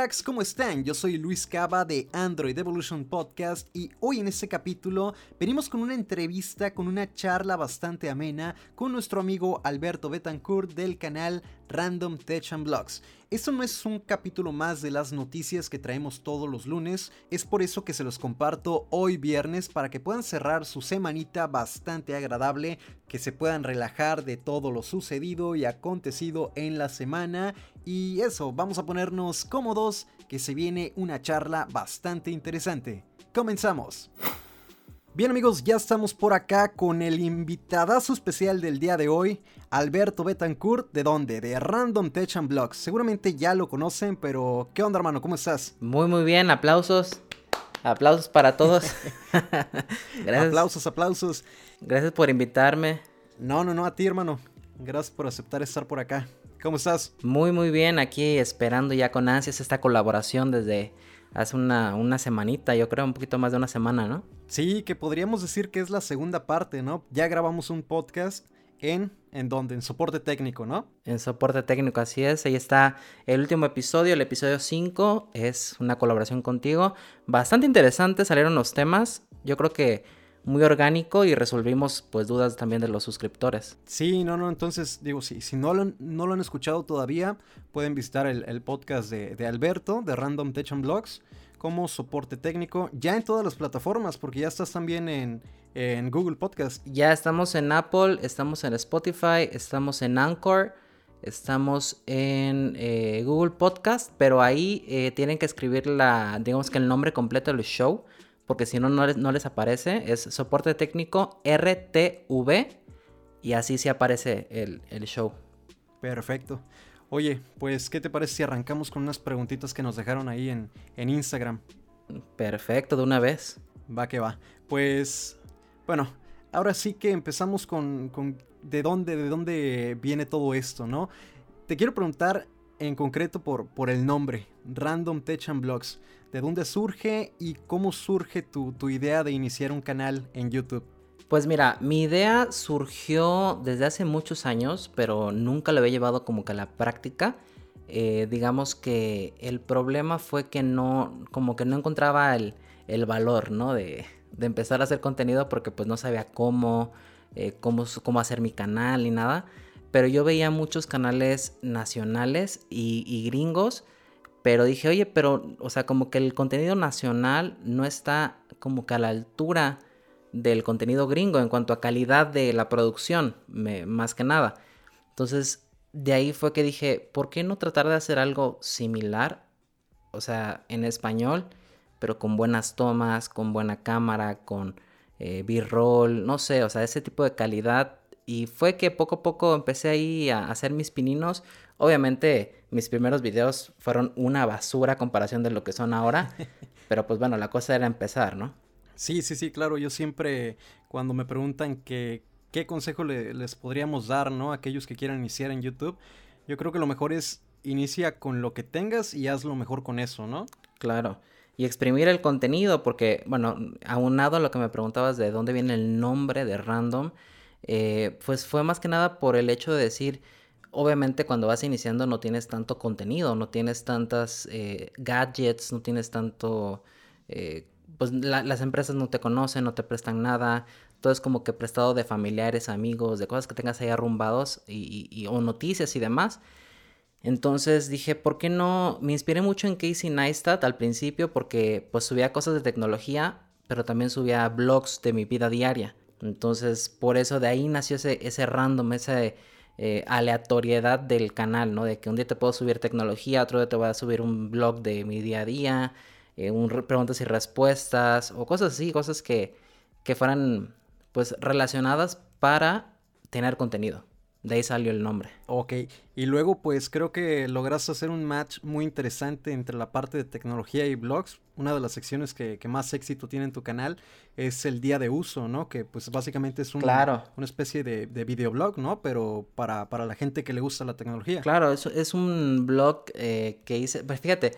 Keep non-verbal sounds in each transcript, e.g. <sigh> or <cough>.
cracks? ¿Cómo están? Yo soy Luis Cava de Android Evolution Podcast y hoy en este capítulo venimos con una entrevista, con una charla bastante amena con nuestro amigo Alberto Betancourt del canal Random Tech and Blogs. Esto no es un capítulo más de las noticias que traemos todos los lunes, es por eso que se los comparto hoy viernes para que puedan cerrar su semanita bastante agradable, que se puedan relajar de todo lo sucedido y acontecido en la semana. Y eso, vamos a ponernos cómodos, que se viene una charla bastante interesante. Comenzamos. Bien amigos, ya estamos por acá con el invitadazo especial del día de hoy, Alberto Betancourt, ¿de dónde? De Random Tech and Blogs. Seguramente ya lo conocen, pero ¿qué onda hermano? ¿Cómo estás? Muy muy bien, aplausos. Aplausos para todos. <laughs> Gracias. Aplausos, aplausos. Gracias por invitarme. No, no, no, a ti hermano. Gracias por aceptar estar por acá. ¿Cómo estás? Muy muy bien, aquí esperando ya con ansias esta colaboración desde hace una, una semanita, yo creo, un poquito más de una semana, ¿no? Sí, que podríamos decir que es la segunda parte, ¿no? Ya grabamos un podcast en, ¿en dónde? En soporte técnico, ¿no? En soporte técnico, así es. Ahí está el último episodio, el episodio 5, es una colaboración contigo. Bastante interesante, salieron los temas. Yo creo que muy orgánico y resolvimos pues dudas también de los suscriptores. Sí, no, no, entonces digo, sí, si no lo, no lo han escuchado todavía, pueden visitar el, podcast de, de, Alberto, de Random Tech and Blogs, como soporte técnico, ya en todas las plataformas, porque ya estás también en, en Google Podcast. Ya estamos en Apple, estamos en Spotify, estamos en Anchor. Estamos en eh, Google Podcast, pero ahí eh, tienen que escribir la, digamos que el nombre completo del show porque si no, no les, aparece. Es soporte técnico RTV y así se aparece el, show. Perfecto. Oye, pues, ¿qué te parece si arrancamos con unas preguntitas que nos dejaron ahí en, Instagram? Perfecto, de una vez. Va que va. Pues, bueno, ahora sí que empezamos con, con de dónde, de dónde viene todo esto, ¿no? Te quiero preguntar en concreto por, por el nombre, Random Tech and Blogs. ¿De dónde surge y cómo surge tu, idea de iniciar un canal en YouTube? Pues mira, mi idea surgió desde hace muchos años, pero nunca lo había llevado como que a la práctica. Eh, digamos que el problema fue que no, como que no encontraba el, valor, ¿no? De, empezar a hacer contenido porque pues no sabía cómo, eh, cómo, cómo hacer mi canal ni nada. Pero yo veía muchos canales nacionales y, gringos. Pero dije, oye, pero, o sea, como que el contenido nacional no está como que a la altura del contenido gringo en cuanto a calidad de la producción, más que nada. Entonces, de ahí fue que dije, ¿por qué no tratar de hacer algo similar? O sea, en español, pero con buenas tomas, con buena cámara, con eh, B-roll, no sé, o sea, ese tipo de calidad y fue que poco a poco empecé ahí a hacer mis pininos. Obviamente mis primeros videos fueron una basura a comparación de lo que son ahora. <laughs> pero pues bueno, la cosa era empezar, ¿no? Sí, sí, sí, claro. Yo siempre cuando me preguntan que, qué consejo les podríamos dar, ¿no? A aquellos que quieran iniciar en YouTube. Yo creo que lo mejor es inicia con lo que tengas y haz lo mejor con eso, ¿no? Claro. Y exprimir el contenido, porque, bueno, aunado a lo que me preguntabas de dónde viene el nombre de Random, eh, pues fue más que nada por el hecho de decir, obviamente cuando vas iniciando no tienes tanto contenido, no tienes tantas eh, gadgets, no tienes tanto, eh, pues las empresas no te conocen, no te prestan nada, todo es como que prestado de familiares, amigos, de cosas que tengas ahí arrumbados y, o noticias y demás. Entonces dije, ¿por qué no? Me inspiré mucho en Casey Neistat al principio porque pues subía cosas de tecnología, pero también subía blogs de mi vida diaria. Entonces, por eso de ahí nació ese, ese random, esa eh, aleatoriedad del canal, ¿no? De que un día te puedo subir tecnología, otro día te voy a subir un blog de mi día a día, eh, un preguntas y respuestas, o cosas así, cosas que, que fueran pues relacionadas para tener contenido. De ahí salió el nombre. Ok, y luego pues creo que lograste hacer un match muy interesante entre la parte de tecnología y blogs. Una de las secciones que, más éxito tiene en tu canal es el día de uso, ¿no? Que pues básicamente es un, una especie de, de videoblog, ¿no? Pero para, la gente que le gusta la tecnología. Claro, es, es un blog eh, que hice, pues fíjate,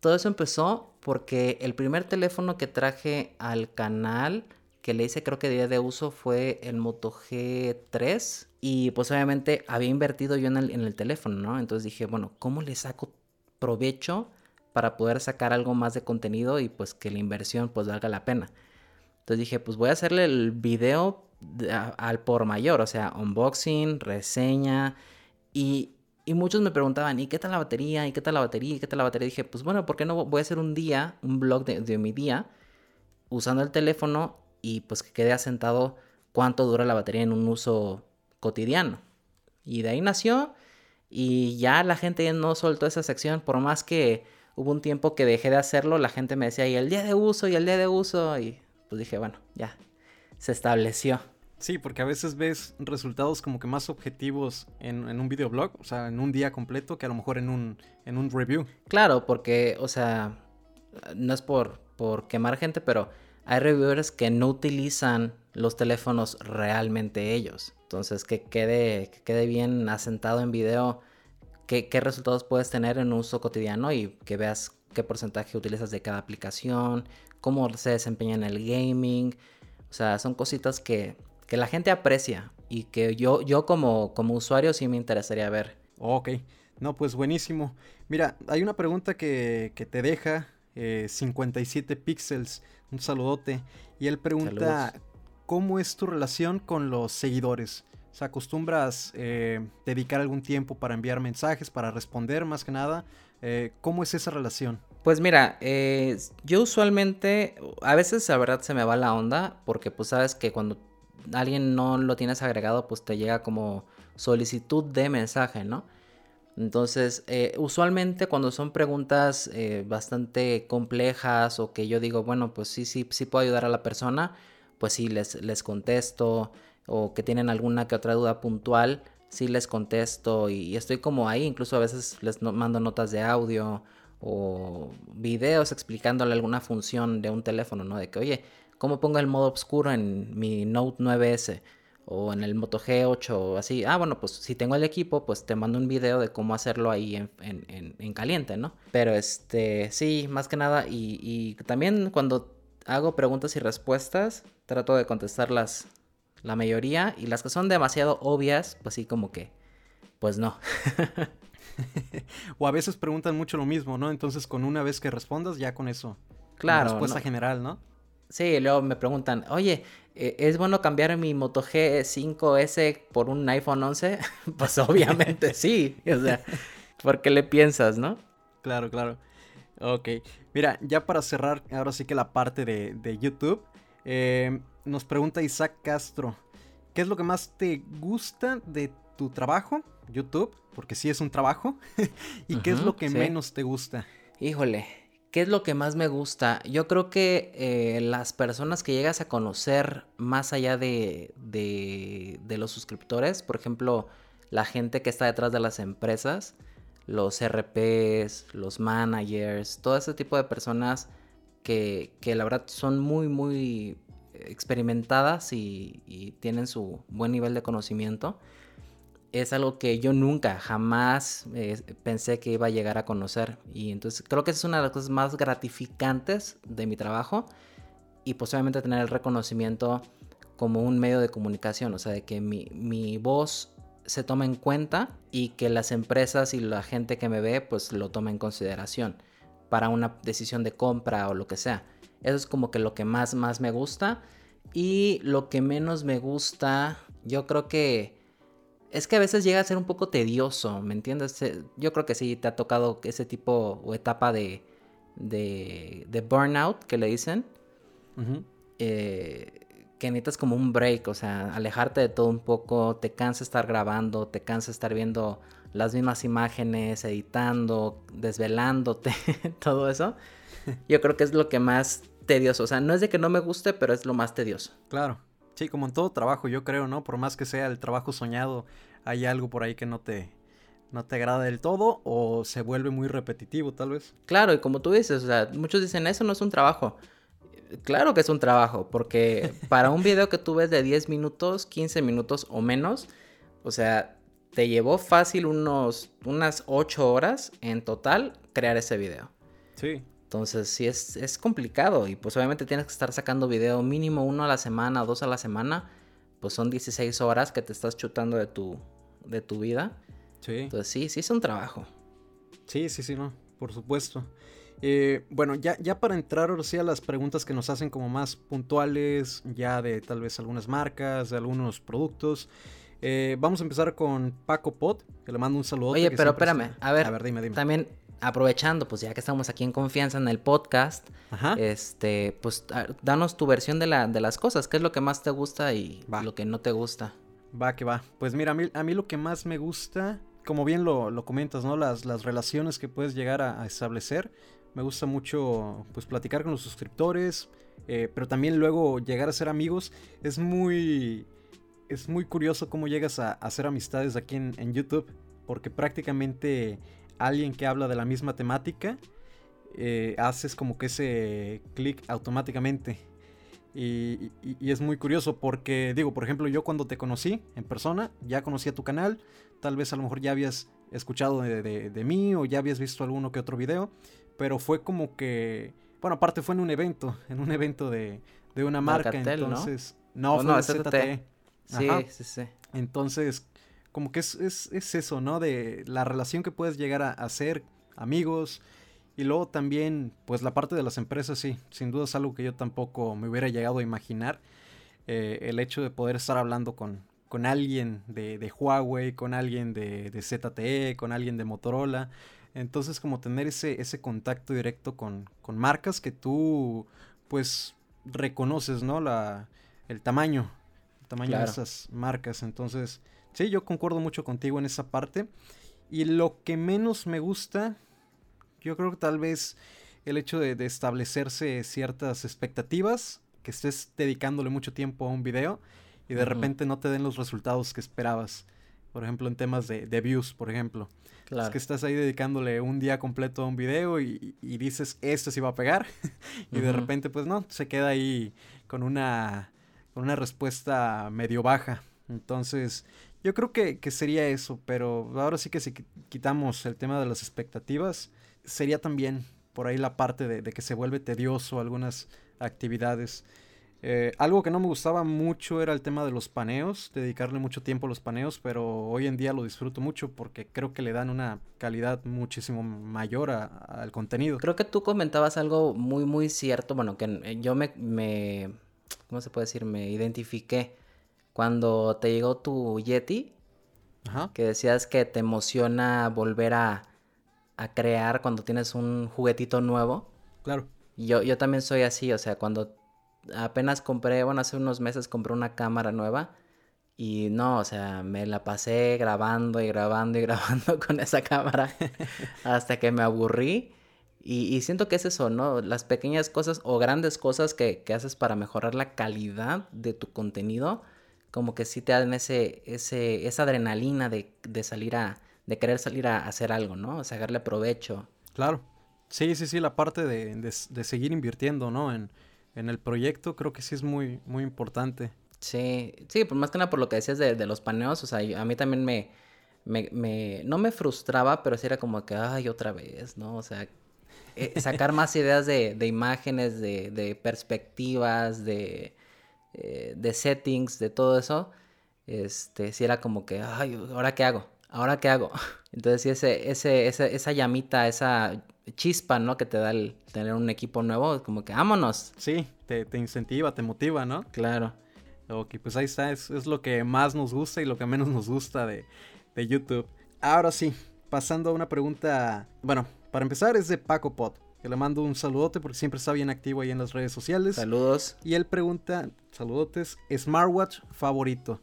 todo eso empezó porque el primer teléfono que traje al canal que le hice creo que día de uso fue el Moto G3 y pues obviamente había invertido yo en el, en el teléfono, ¿no? Entonces dije, bueno, ¿cómo le saco provecho para poder sacar algo más de contenido y pues que la inversión pues valga la pena. Entonces dije, pues voy a hacerle el video al por mayor, o sea, unboxing, reseña y, y, muchos me preguntaban, ¿y qué tal la batería? ¿Y qué tal la batería? ¿Y qué tal la batería? Dije, pues bueno, ¿por qué no voy a hacer un día, un blog de, de mi día usando el teléfono y pues que quede asentado cuánto dura la batería en un uso cotidiano? Y de ahí nació y ya la gente no soltó esa sección, por más que hubo un tiempo que dejé de hacerlo, la gente me decía, y el día de uso, y el día de uso, y pues dije, bueno, ya, se estableció. Sí, porque a veces ves resultados como que más objetivos en, un videoblog, o sea, en un día completo, que a lo mejor en un, en un review. Claro, porque, o sea, no es por, por quemar gente, pero hay reviewers que no utilizan los teléfonos realmente ellos. Entonces, que quede, que quede bien asentado en video qué, resultados puedes tener en uso cotidiano y que veas qué porcentaje utilizas de cada aplicación, cómo se desempeña en el gaming. O sea, son cositas que, que la gente aprecia y que yo, yo como, como usuario sí me interesaría ver. Ok, no, pues buenísimo. Mira, hay una pregunta que, que te deja 57 eh, píxeles, un saludote, y él pregunta, ¿cómo es tu relación con los seguidores? ¿Se acostumbras eh, dedicar algún tiempo para enviar mensajes, para responder más que nada? Eh, ¿Cómo es esa relación? Pues mira, eh, yo usualmente, a veces la verdad se me va la onda, porque pues sabes que cuando alguien no lo tienes agregado, pues te llega como solicitud de mensaje, ¿no? Entonces, usualmente cuando son preguntas bastante complejas o que yo digo, bueno, pues sí, sí, sí puedo ayudar a la persona, pues sí, les, les contesto o que tienen alguna que otra duda puntual, sí les contesto y, estoy como ahí, incluso a veces les mando notas de audio o videos explicándole alguna función de un teléfono, ¿no? De que, oye, ¿cómo pongo el modo oscuro en mi Note 9S? O en el Moto G8 o así. Ah, bueno, pues si tengo el equipo, pues te mando un video de cómo hacerlo ahí en, en, caliente, ¿no? Pero este, sí, más que nada. Y, y también cuando hago preguntas y respuestas, trato de contestarlas la mayoría, y las que son demasiado obvias, pues sí, como que, pues no. <laughs> <laughs> o a veces preguntan mucho lo mismo, ¿no? Entonces con una vez que respondas, ya con eso. Claro. respuesta general, ¿no? Sí, luego me preguntan, oye, eh, ¿es bueno cambiar mi Moto G5S por un iPhone 11? <laughs> pues obviamente sí, <laughs> o sea, ¿por qué le piensas, no? Claro, claro. Ok, mira, ya para cerrar, ahora sí que la parte de, de YouTube, eh, nos pregunta Isaac Castro, ¿qué es lo que más te gusta de tu trabajo, YouTube? Porque sí es un trabajo. <laughs> ¿Y qué es lo que menos te gusta? Híjole, ¿qué es lo que más me gusta? Yo creo que eh, las personas que llegas a conocer más allá de, de, los suscriptores, por ejemplo, la gente que está detrás de las empresas, los RPs, los managers, todo ese tipo de personas que, que la verdad son muy, muy experimentadas y, tienen su buen nivel de conocimiento, es algo que yo nunca, jamás eh, pensé que iba a llegar a conocer. Y entonces creo que es una de las cosas más gratificantes de mi trabajo y posiblemente tener el reconocimiento como un medio de comunicación, o sea, de que mi, mi voz se toma en cuenta y que las empresas y la gente que me ve pues lo tome en consideración para una decisión de compra o lo que sea. Eso es como que lo que más, más me gusta. Y lo que menos me gusta, yo creo que es que a veces llega a ser un poco tedioso, ¿me entiendes? Yo creo que sí te ha tocado ese tipo o etapa de, de, de burnout que le dicen. Eh, que necesitas como un break, o sea, alejarte de todo un poco, te cansa estar grabando, te cansa estar viendo las mismas imágenes, editando, desvelándote, <laughs> todo eso. <laughs> Yo creo que es lo que más tedioso. O sea, no es de que no me guste, pero es lo más tedioso. Claro. Sí, como en todo trabajo, yo creo, ¿no? Por más que sea el trabajo soñado, hay algo por ahí que no te, no te agrada del todo o se vuelve muy repetitivo, tal vez. Claro, y como tú dices, o sea, muchos dicen, eso no es un trabajo. Claro que es un trabajo, porque <laughs> para un video que tú ves de 10 minutos, 15 minutos o menos, o sea, te llevó fácil unos, unas 8 horas en total crear ese video. Sí. Entonces sí es, complicado y pues obviamente tienes que estar sacando video mínimo uno a la semana, dos a la semana. Pues son 16 horas que te estás chutando de tu, de tu vida. Sí. Entonces sí, sí es un trabajo. Sí, sí, sí, no, por supuesto. Eh, bueno, ya, ya para entrar ahora sí a las preguntas que nos hacen como más puntuales, ya de tal vez algunas marcas, de algunos productos. Eh, vamos a empezar con Paco Pot, que le mando un saludo. Oye, pero espérame, a ver, a ver, dime, dime. También aprovechando, pues ya que estamos aquí en confianza en el podcast, este, pues danos tu versión de, la, de las cosas, qué es lo que más te gusta y lo que no te gusta. Va, que va. Pues mira, a mí, a mí lo que más me gusta, como bien lo, comentas, ¿no? Las, las relaciones que puedes llegar a, establecer. Me gusta mucho, pues, platicar con los suscriptores, eh, pero también luego llegar a ser amigos. Es muy, es muy curioso cómo llegas a, hacer amistades aquí en, en YouTube, porque prácticamente alguien que habla de la misma temática, eh, haces como que ese clic automáticamente. Y, es muy curioso porque, digo, por ejemplo, yo cuando te conocí en persona, ya conocía tu canal, tal vez a lo mejor ya habías escuchado de, mí o ya habías visto alguno que otro video, pero fue como que, bueno, aparte fue en un evento, en un evento de, una marca, entonces... No, no fue ZTE. Sí, sí, sí. Entonces, como que es, eso, ¿no? De la relación que puedes llegar a hacer, amigos. Y luego también, pues la parte de las empresas, sí, sin duda es algo que yo tampoco me hubiera llegado a imaginar. Eh, el hecho de poder estar hablando con, con alguien de, Huawei, con alguien de, de, ZTE, con alguien de Motorola. Entonces, como tener ese, ese contacto directo con, con marcas que tú, pues, reconoces, ¿no? La, el tamaño, el tamaño de esas marcas. Entonces, Sí, yo concuerdo mucho contigo en esa parte. Y lo que menos me gusta, yo creo que tal vez el hecho de, establecerse ciertas expectativas, que estés dedicándole mucho tiempo a un video y de repente no te den los resultados que esperabas. Por ejemplo, en temas de, views, por ejemplo. Es que estás ahí dedicándole un día completo a un video y, dices, esto sí va a pegar. <laughs> y de repente, pues no, se queda ahí con una, con una respuesta medio baja. Entonces, yo creo que, sería eso, pero ahora sí que si quitamos el tema de las expectativas, sería también por ahí la parte de, que se vuelve tedioso algunas actividades. Eh, algo que no me gustaba mucho era el tema de los paneos, dedicarle mucho tiempo a los paneos, pero hoy en día lo disfruto mucho porque creo que le dan una calidad muchísimo mayor al contenido. Creo que tú comentabas algo muy, muy cierto, bueno, que yo me, me ¿cómo se puede decir? Me identifiqué cuando te llegó tu Yeti, que decías que te emociona volver a, crear cuando tienes un juguetito nuevo. Claro. Yo, yo también soy así, o sea, cuando apenas compré, bueno, hace unos meses compré una cámara nueva y no, o sea, me la pasé grabando y grabando y <laughs> grabando con esa cámara <laughs> hasta que me aburrí. Y, siento que es eso, ¿no? Las pequeñas cosas o grandes cosas que, que haces para mejorar la calidad de tu contenido como que sí te dan ese, ese, esa adrenalina de, salir a, de querer salir a hacer algo, ¿no? O sacarle provecho. Claro. Sí, sí, sí, la parte de, seguir invirtiendo, ¿no? En, el proyecto creo que sí es muy, muy importante. Sí, sí, pues más que nada por lo que decías de, los paneos, o sea, a mí también me, me, no me frustraba, pero sí era como que, ay, otra vez, ¿no? O sea, eh, sacar más <laughs> ideas de, de imágenes, de, de perspectivas, de, eh, de settings, de todo eso, este, si era como que, ay, ¿ahora qué hago? ¿Ahora qué hago? <laughs> Entonces, sí, ese, ese, esa, esa llamita, esa chispa, ¿no? Que te da el tener un equipo nuevo, es como que, vámonos. Sí, te, te incentiva, te motiva, ¿no? Claro. Ok, pues ahí está, es, es, lo que más nos gusta y lo que menos nos gusta de, de YouTube. Ahora sí, pasando a una pregunta, bueno, para empezar es de Paco Pot le mando un saludote porque siempre está bien activo ahí en las redes sociales. Saludos. Y él pregunta, saludotes, smartwatch favorito.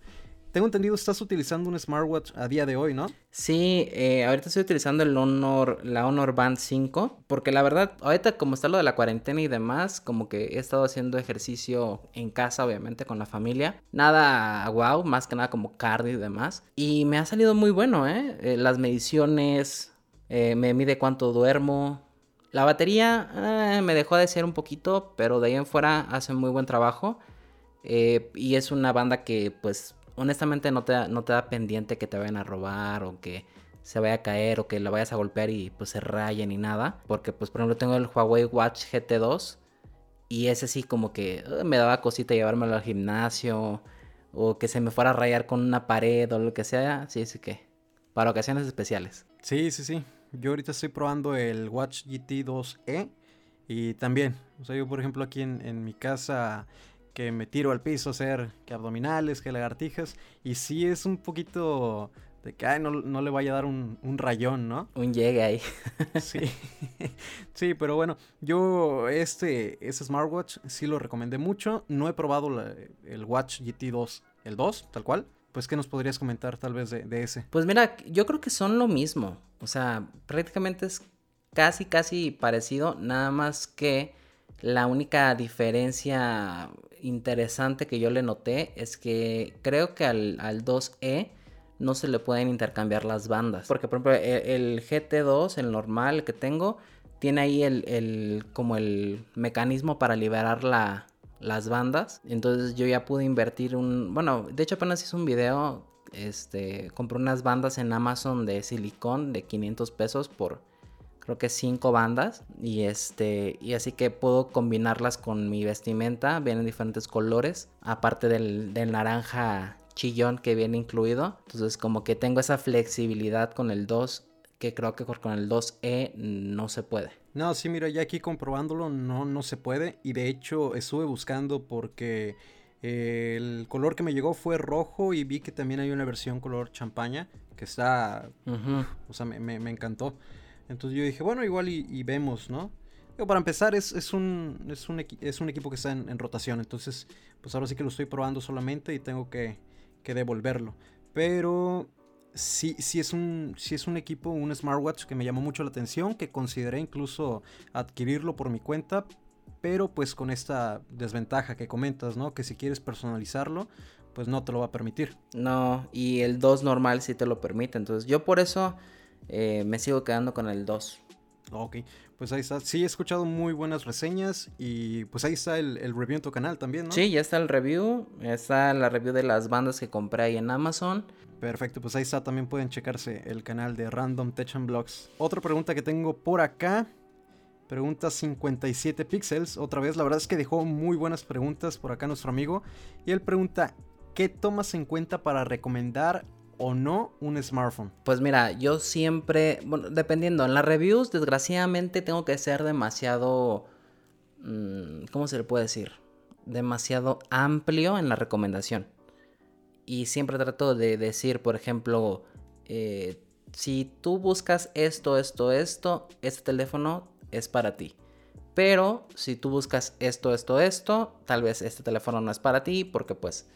Tengo entendido, estás utilizando un smartwatch a día de hoy, ¿no? Sí, eh, ahorita estoy utilizando el Honor, la Honor Band 5, porque la verdad, ahorita como está lo de la cuarentena y demás, como que he estado haciendo ejercicio en casa, obviamente, con la familia. Nada wow, más que nada como cardio y demás. Y me ha salido muy bueno, ¿eh? eh las mediciones, eh, me mide cuánto duermo, la batería eh, me dejó de ser un poquito, pero de ahí en fuera hace muy buen trabajo. Eh, y es una banda que, pues, honestamente no te, da, pendiente que te vayan a robar o que se vaya a caer o que la vayas a golpear y pues se raye ni nada. Porque, pues, por ejemplo, tengo el Huawei Watch GT2 y ese sí como que eh, me daba cosita llevármelo al gimnasio o que se me fuera a rayar con una pared o lo que sea. Sí, sí que para ocasiones especiales. Sí, sí, sí. Yo ahorita estoy probando el Watch GT 2E y también, o sea, yo por ejemplo aquí en, en mi casa que me tiro al piso a hacer que abdominales, que lagartijas y sí es un poquito de que no, no, le vaya a dar un, un rayón, ¿no? Un llegue ahí. <laughs> sí. sí, pero bueno, yo este, este smartwatch sí lo recomendé mucho. No he probado la, el Watch GT2, el 2, tal cual. Pues, ¿qué nos podrías comentar tal vez de, ese? Pues mira, yo creo que son lo mismo. O sea, prácticamente es casi, casi parecido. Nada más que la única diferencia interesante que yo le noté es que creo que al, al 2E no se le pueden intercambiar las bandas. Porque, por ejemplo, e, el, GT2, el normal que tengo, tiene ahí el, el como el mecanismo para liberar la, las bandas. Entonces yo ya pude invertir un... Bueno, de hecho apenas hice un video. Este, compré unas bandas en Amazon de silicón de 500 pesos por creo que 5 bandas y este y así que puedo combinarlas con mi vestimenta vienen diferentes colores aparte del, del naranja chillón que viene incluido. Entonces como que tengo esa flexibilidad con el 2 que creo que con el 2E no se puede. No, sí, mira, ya aquí comprobándolo no, no se puede. Y de hecho estuve buscando porque eh, el color que me llegó fue rojo y vi que también hay una versión color champaña que está... O sea, me, me, encantó. Entonces yo dije, bueno, igual y, vemos, ¿no? Pero para empezar, es, es, un, es, un, es un equipo que está en, en rotación. Entonces, pues ahora sí que lo estoy probando solamente y tengo que que devolverlo. Pero sí, sí, es un, sí es un equipo, un smartwatch que me llamó mucho la atención, que consideré incluso adquirirlo por mi cuenta, pero pues con esta desventaja que comentas, ¿no? Que si quieres personalizarlo, pues no te lo va a permitir. No, y el 2 normal sí te lo permite, entonces yo por eso eh, me sigo quedando con el 2. Ok, pues ahí está. Sí, he escuchado muy buenas reseñas y pues ahí está el, review en tu canal también, ¿no? Sí, ya está el review. Está la review de las bandas que compré ahí en Amazon. Perfecto, pues ahí está. También pueden checarse el canal de Random Tech and Blogs. Otra pregunta que tengo por acá. Pregunta 57 píxeles. Otra vez, la verdad es que dejó muy buenas preguntas por acá nuestro amigo. Y él pregunta, ¿qué tomas en cuenta para recomendar o no un smartphone? Pues mira, yo siempre, bueno, dependiendo, en las reviews desgraciadamente tengo que ser demasiado, mm, ¿cómo se le puede decir? Demasiado amplio en la recomendación. Y siempre trato de decir, por ejemplo, eh, si tú buscas esto, esto, esto, este teléfono es para ti. Pero si tú buscas esto, esto, esto, tal vez este teléfono no es para ti porque pues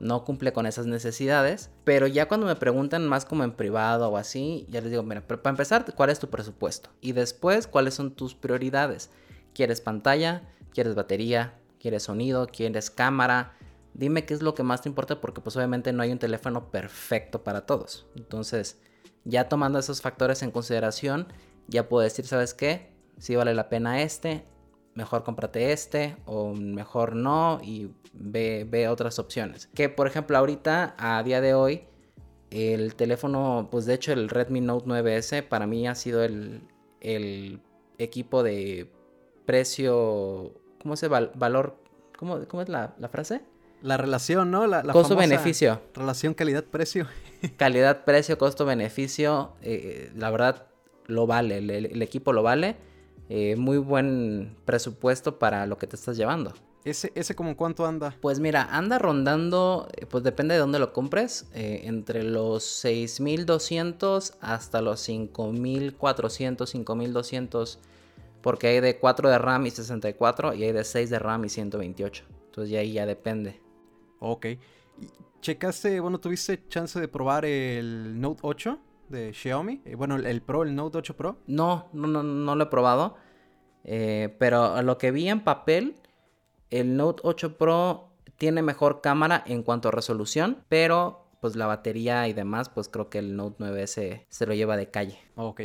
no cumple con esas necesidades. Pero ya cuando me preguntan más como en privado o así, ya les digo, mira, para empezar, ¿cuál es tu presupuesto? Y después, ¿cuáles son tus prioridades? ¿Quieres pantalla? ¿Quieres batería? ¿Quieres sonido? ¿Quieres cámara? Dime qué es lo que más te importa porque pues obviamente no hay un teléfono perfecto para todos. Entonces, ya tomando esos factores en consideración, ya puedo decir, ¿sabes qué? Si vale la pena este, mejor cómprate este o mejor no y ve, otras opciones. Que por ejemplo ahorita, a día de hoy, el teléfono, pues de hecho el Redmi Note 9S para mí ha sido el, equipo de precio, ¿cómo se val, valor? ¿Cómo, ¿Cómo, es la, frase? La relación, ¿no? La, costo-beneficio. Relación calidad-precio. <laughs> Calidad-precio, costo-beneficio. Eh, la verdad, lo vale. el equipo lo vale eh, muy buen presupuesto para lo que te estás llevando. ¿Ese, ese como cuánto anda? Pues mira, anda rondando, eh, pues depende de dónde lo compres, eh, entre los 6.200 hasta los 5.400, 5.200, porque hay de 4 de RAM y 64 y hay de 6 de RAM y 128. Entonces ya ahí ya depende. Ok. ¿Checaste, bueno, tuviste chance de probar el Note 8? de Xiaomi. Eh, bueno, el, Pro, el Note 8 Pro. No, no, no, no lo he probado. Eh, pero lo que vi en papel, el Note 8 Pro tiene mejor cámara en cuanto a resolución, pero pues la batería y demás, pues creo que el Note 9S se lo lleva de calle. ok.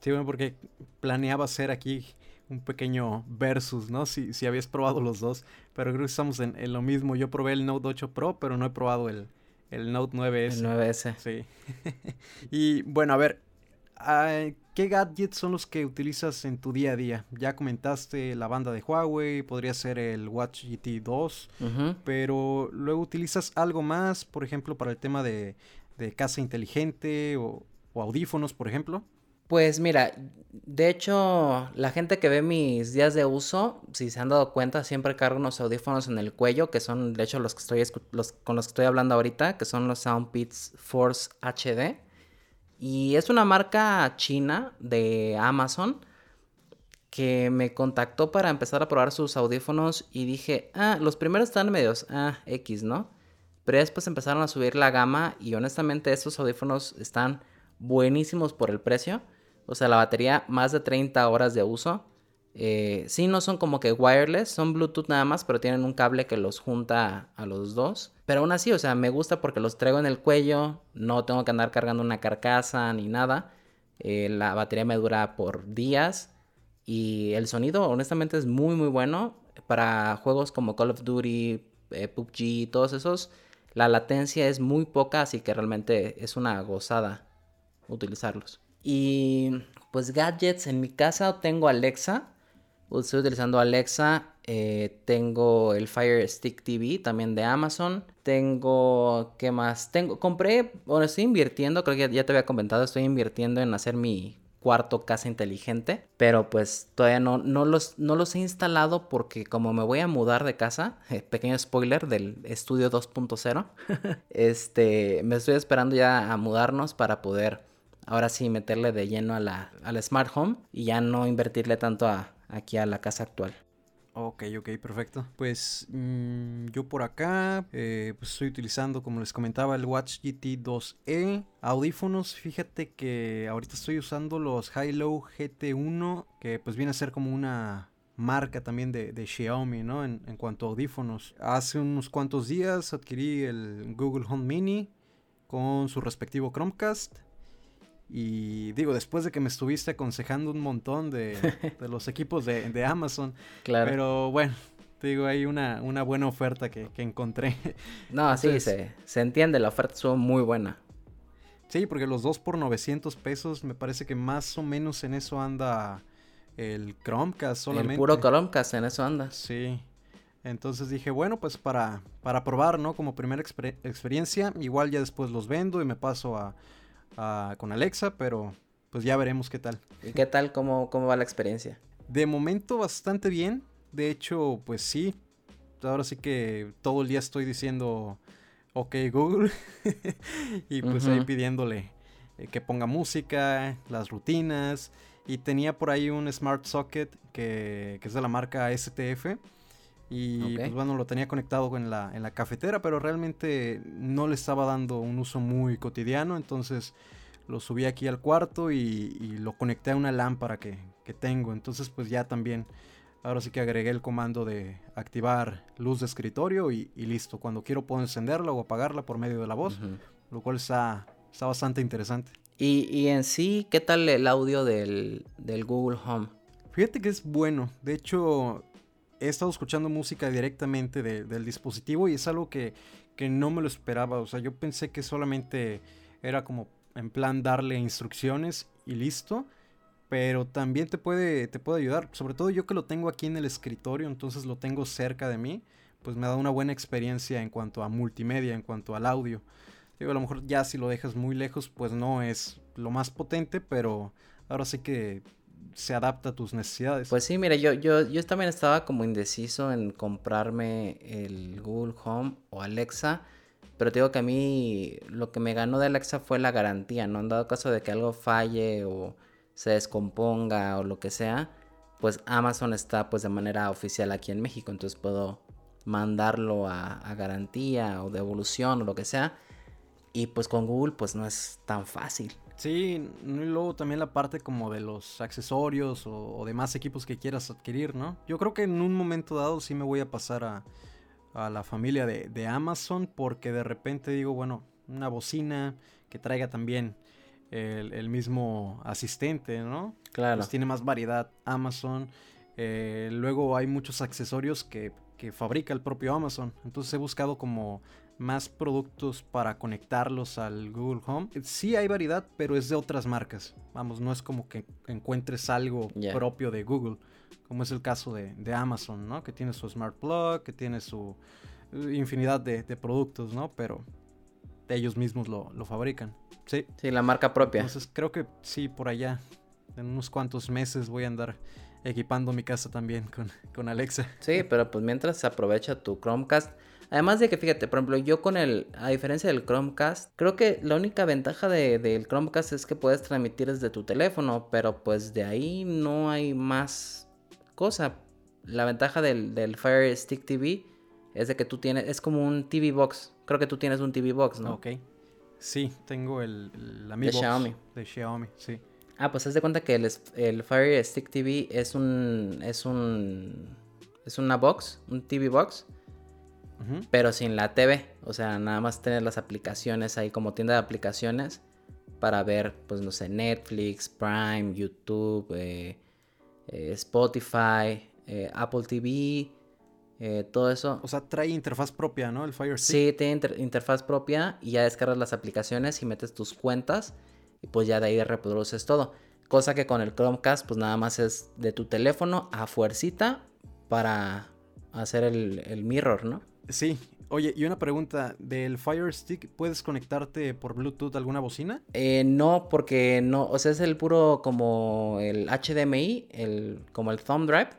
Sí, bueno, porque planeaba hacer aquí un pequeño versus, ¿no? Si, si habías probado los dos, pero creo que estamos en, en, lo mismo. Yo probé el Note 8 Pro, pero no he probado el, el Note 9S. El 9S. Sí. <laughs> y bueno, a ver, ¿qué gadgets son los que utilizas en tu día a día? Ya comentaste la banda de Huawei, podría ser el Watch GT 2, pero luego utilizas algo más, por ejemplo, para el tema de, casa inteligente o, audífonos, por ejemplo. Pues mira, de hecho, la gente que ve mis días de uso, si se han dado cuenta, siempre cargo unos audífonos en el cuello, que son de hecho los que estoy con los que estoy hablando ahorita, que son los Soundpeats Force HD. Y es una marca china de Amazon que me contactó para empezar a probar sus audífonos y dije, ah, los primeros están medios, ah, X, ¿no? Pero después empezaron a subir la gama y honestamente estos audífonos están buenísimos por el precio. O sea, la batería más de 30 horas de uso. Eh, sí, no son como que wireless, son Bluetooth nada más, pero tienen un cable que los junta a los dos. Pero aún así, o sea, me gusta porque los traigo en el cuello, no tengo que andar cargando una carcasa ni nada. Eh, la batería me dura por días y el sonido honestamente es muy muy bueno para juegos como Call of Duty, eh, PUBG, todos esos. La latencia es muy poca, así que realmente es una gozada utilizarlos. Y pues gadgets, en mi casa tengo Alexa. Estoy utilizando Alexa. Eh, tengo el Fire Stick TV también de Amazon. Tengo, ¿qué más? Tengo, compré, bueno, estoy invirtiendo, creo que ya te había comentado, estoy invirtiendo en hacer mi cuarto casa inteligente, pero pues todavía no, no, los, no los he instalado porque como me voy a mudar de casa, <laughs> pequeño spoiler del estudio 2.0, <laughs> este, me estoy esperando ya a mudarnos para poder ahora sí meterle de lleno a la, smart home y ya no invertirle tanto aquí a la casa actual. Ok, ok, perfecto. Pues mm, yo por acá eh, pues estoy utilizando, como les comentaba, el Watch GT 2E. Audífonos, fíjate que ahorita estoy usando los High-Low GT1, que pues viene a ser como una marca también de, Xiaomi, ¿no? En, en, cuanto a audífonos. Hace unos cuantos días adquirí el Google Home Mini con su respectivo Chromecast. Y digo, después de que me estuviste aconsejando un montón de, <laughs> los equipos de, Amazon. Claro. Pero bueno, te digo, hay una, una buena oferta que, encontré. <laughs> No, sí, se, se entiende, la oferta estuvo muy buena. Sí, porque los dos por 900 pesos, me parece que más o menos en eso anda el Chromecast solamente. El puro Chromecast en eso anda. Sí. Entonces dije, bueno, pues para, para probar, ¿no? Como primera experiencia, igual ya después los vendo y me paso a con Alexa, pero pues ya veremos qué tal. ¿Y qué tal? ¿Cómo, ¿Cómo va la experiencia? De momento bastante bien. De hecho, pues sí. Ahora sí que todo el día estoy diciendo, ok Google. <laughs> y pues ahí pidiéndole eh, que ponga música, las rutinas. Y tenía por ahí un Smart Socket que, que es de la marca STF. Y pues bueno, lo tenía conectado en la, en la cafetera, pero realmente no le estaba dando un uso muy cotidiano. Entonces lo subí aquí al cuarto y, lo conecté a una lámpara que, tengo. Entonces pues ya también, ahora sí que agregué el comando de activar luz de escritorio y, listo. Cuando quiero puedo encenderla o apagarla por medio de la voz, lo cual está, está bastante interesante. Y, y, en sí, ¿qué tal el audio del, del Google Home? Fíjate que es bueno. De hecho, he estado escuchando música directamente del dispositivo y es algo que, no me lo esperaba. O sea, yo pensé que solamente era como en plan darle instrucciones y listo. Pero también te puede, te puede ayudar. Sobre todo yo que lo tengo aquí en el escritorio, entonces lo tengo cerca de mí. Pues me da una buena experiencia en cuanto a multimedia, en cuanto al audio. Digo, a lo mejor ya si lo dejas muy lejos, pues no es lo más potente, pero ahora sí que se adapta a tus necesidades. Pues sí, mira, yo, yo, yo también estaba como indeciso en comprarme el Google Home o Alexa, pero te digo que a mí lo que me ganó de Alexa fue la garantía, ¿no? En dado caso de que algo falle o se descomponga o lo que sea, pues Amazon está pues de manera oficial aquí en México, entonces puedo mandarlo a, a garantía o devolución o lo que sea. Y pues con Google pues no es tan fácil. Sí, y luego también la parte como de los accesorios o, demás equipos que quieras adquirir, ¿no? Yo creo que en un momento dado sí me voy a pasar a, la familia de, Amazon porque de repente digo, bueno, una bocina que traiga también el, mismo asistente, ¿no? Claro. Pues tiene más variedad Amazon. Eh, luego hay muchos accesorios que, que fabrica el propio Amazon. Entonces he buscado como más productos para conectarlos al Google Home. Sí hay variedad, pero es de otras marcas. Vamos, no es como que encuentres algo propio de Google, como es el caso de, Amazon, ¿no? Que tiene su Smart Plug, que tiene su eh, infinidad de, productos, ¿no? Pero ellos mismos lo, fabrican. Sí. Sí, la marca propia. Entonces creo que sí, por allá en unos cuantos meses voy a andar equipando mi casa también con, con Alexa. Sí, pero pues mientras aprovecha tu Chromecast. Además de que, fíjate, por ejemplo, yo con el, a diferencia del Chromecast, creo que la única ventaja del Chromecast es que puedes transmitir desde tu teléfono, pero pues de ahí no hay más cosa. La ventaja del, del Fire Stick TV es de que tú tienes, es como un TV Box. Creo que tú tienes un TV Box, ¿no? Ok. Sí, tengo el, el de Xiaomi. De Xiaomi, sí. Ah, pues haz de cuenta que el, el Fire Stick TV es un, es un, es una box, un TV Box pero sin la TV. O sea, nada más tener las aplicaciones ahí como tienda de aplicaciones para ver, pues no sé, Netflix, Prime, YouTube, eh, eh, Spotify, eh, Apple TV, todo eso. O sea, trae interfaz propia, ¿no? El Fire Stick. Sí, tiene interfaz propia y ya descargas las aplicaciones y metes tus cuentas y pues ya de ahí reproduces todo. Cosa que con el Chromecast pues nada más es de tu teléfono a fuercita para hacer el, el mirror, ¿no? Sí. Oye, y una pregunta, ¿del Fire Stick puedes conectarte por Bluetooth a alguna bocina? Eh, no, porque no, o sea, es el puro como el HDMI, el, como el thumb drive.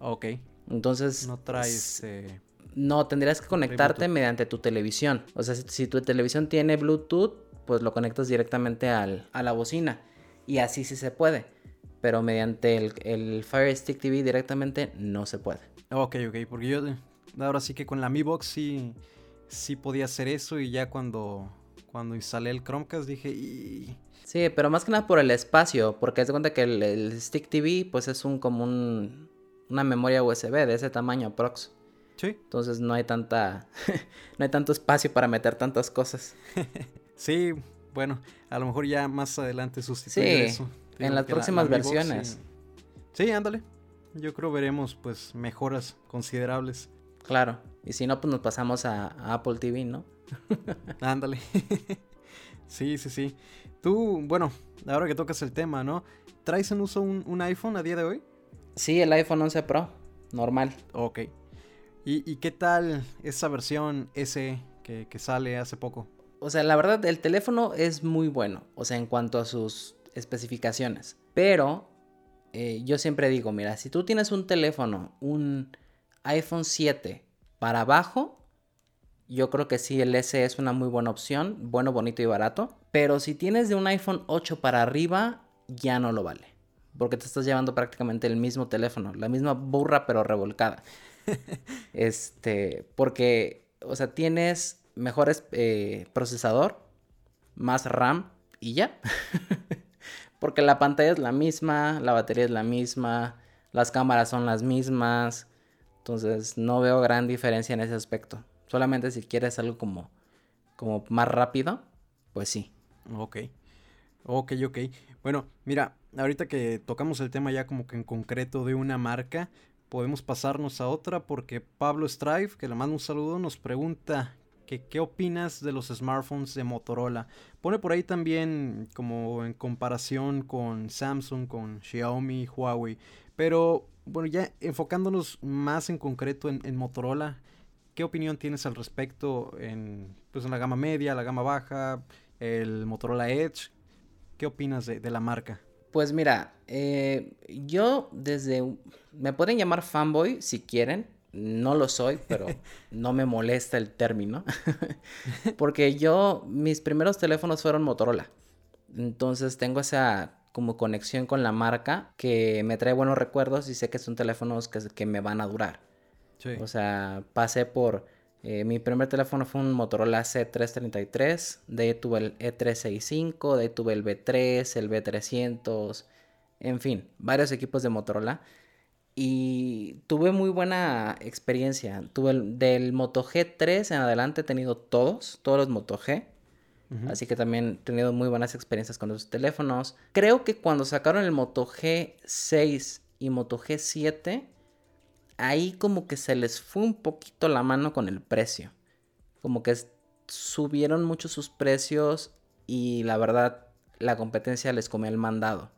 Ok. Entonces... No traes... Eh, no, tendrías que conectarte mediante tu televisión. O sea, si, tu televisión tiene Bluetooth, pues lo conectas directamente al, a la bocina. Y así sí se puede. Pero mediante el, el Fire Stick TV directamente no se puede. Ok, ok, porque yo ahora sí que con la Mi Box sí, sí podía hacer eso y ya cuando, cuando instalé el Chromecast dije... Y... Sí, pero más que nada por el espacio, porque es de cuenta que el, Stick TV pues es un como un, una memoria USB de ese tamaño aprox. Sí. Entonces no hay tanta <laughs> no hay tanto espacio para meter tantas cosas. <laughs> sí, bueno, a lo mejor ya más adelante sustituye sí, En las próximas versiones. sí, ándale. Yo creo veremos pues mejoras considerables. Claro. Y si no, pues nos pasamos a, Apple TV, ¿no? <laughs> Ándale. <laughs> sí, sí, sí. Tú, bueno, ahora que tocas el tema, ¿no? ¿Traes en uso un, iPhone a día de hoy? Sí, el iPhone 11 Pro, normal. Ok. ¿Y, qué tal esa versión S que, sale hace poco? O sea, la verdad, el teléfono es muy bueno, o sea, en cuanto a sus especificaciones. Pero eh, yo siempre digo, mira, si tú tienes un teléfono, un iPhone 7 para abajo, yo creo que sí, el S es una muy buena opción, bueno, bonito y barato. Pero si tienes de un iPhone 8 para arriba, ya no lo vale. Porque te estás llevando prácticamente el mismo teléfono, la misma burra pero revolcada. <laughs> este, porque, o sea, tienes mejores eh, procesador, más RAM y ya. <laughs> porque la pantalla es la misma, la batería es la misma, las cámaras son las mismas. Entonces no veo gran diferencia en ese aspecto. Solamente si quieres algo como, como más rápido, pues sí. Ok. Ok, ok. Bueno, mira, ahorita que tocamos el tema ya como que en concreto de una marca, podemos pasarnos a otra porque Pablo Strive, que le mando un saludo, nos pregunta que qué opinas de los smartphones de Motorola. Pone por ahí también como en comparación con Samsung, con Xiaomi, Huawei. Pero bueno, ya enfocándonos más en concreto en, Motorola, ¿qué opinión tienes al respecto en, pues, en la gama media, la gama baja, el Motorola Edge? ¿Qué opinas de, la marca? Pues mira, eh, yo desde... Me pueden llamar fanboy si quieren. No lo soy, pero <laughs> no me molesta el término. <laughs> Porque yo, mis primeros teléfonos fueron Motorola. Entonces tengo esa como conexión con la marca que me trae buenos recuerdos y sé que son teléfonos que, que me van a durar. O sea, pasé por... Eh, mi primer teléfono fue un Motorola C333, de ahí tuve el E365, de ahí tuve el B3, el B300, en fin, varios equipos de Motorola. Y tuve muy buena experiencia. Tuve el, del Moto G3 en adelante he tenido todos, todos los Moto G. Así que también he tenido muy buenas experiencias con los teléfonos. Creo que cuando sacaron el Moto G6 y Moto G7, ahí como que se les fue un poquito la mano con el precio. Como que subieron mucho sus precios y la verdad la competencia les comió el mandado.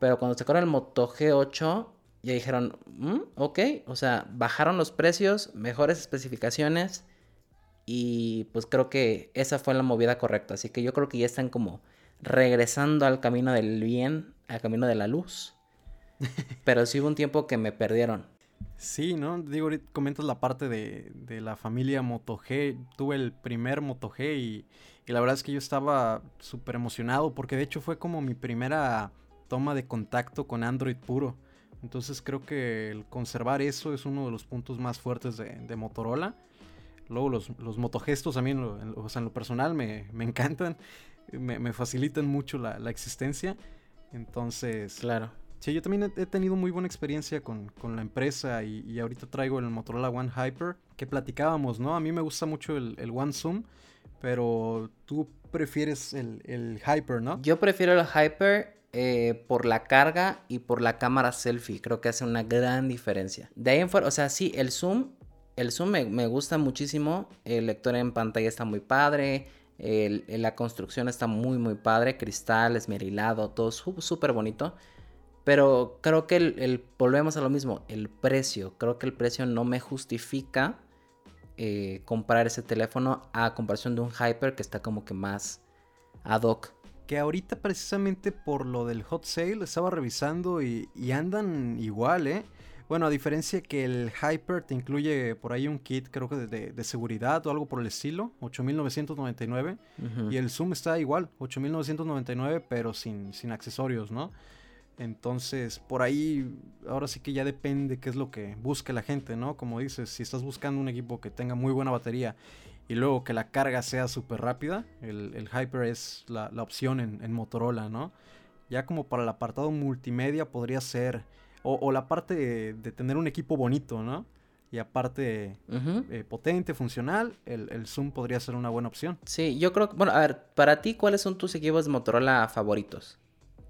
Pero cuando sacaron el Moto G8, ya dijeron, mm, ok, o sea, bajaron los precios, mejores especificaciones y pues creo que esa fue la movida correcta. Así que yo creo que ya están como regresando al camino del bien, al camino de la luz. <laughs> Pero sí hubo un tiempo que me perdieron. Sí, ¿no? Digo, ahorita comentas la parte de, de la familia Moto G. Tuve el primer Moto G y, y la verdad es que yo estaba súper emocionado porque de hecho fue como mi primera toma de contacto con Android puro. Entonces creo que el conservar eso es uno de los puntos más fuertes de, Motorola. Luego los, los motogestos a mí, en lo, en lo personal, me, me encantan. Me, me, facilitan mucho la, la, existencia. Entonces... Claro. Sí, yo también he, tenido muy buena experiencia con, con la empresa y, y, ahorita traigo el Motorola One Hyper que platicábamos, ¿no? A mí me gusta mucho el, el One Zoom, pero tú prefieres el, el Hyper, ¿no? Yo prefiero el Hyper eh, por la carga y por la cámara selfie. Creo que hace una gran diferencia. De ahí en fuera, o sea, sí, el zoom, el zoom me, gusta muchísimo. El lector en pantalla está muy padre. la construcción está muy, muy padre. Cristal, esmerilado, todo súper bonito. Pero creo que el, volvemos a lo mismo, el precio. Creo que el precio no me justifica eh, comprar ese teléfono a comparación de un Hyper que está como que más ad hoc que ahorita precisamente por lo del hot sale estaba revisando y, andan igual, ¿eh? Bueno, a diferencia que el Hyper te incluye por ahí un kit, creo que de, seguridad o algo por el estilo, 8999. Y el Zoom está igual, 8999, pero sin, sin accesorios, ¿no? Entonces, por ahí, ahora sí que ya depende qué es lo que busque la gente, ¿no? Como dices, si estás buscando un equipo que tenga muy buena batería y luego que la carga sea súper rápida, el, Hyper es la, opción en, Motorola, ¿no? Ya como para el apartado multimedia podría ser, o, la parte de, tener un equipo bonito, ¿no? Y aparte eh, potente, funcional, el, Zoom podría ser una buena opción. Sí, yo creo que, bueno, a ver, para ti, ¿cuáles son tus equipos de Motorola favoritos?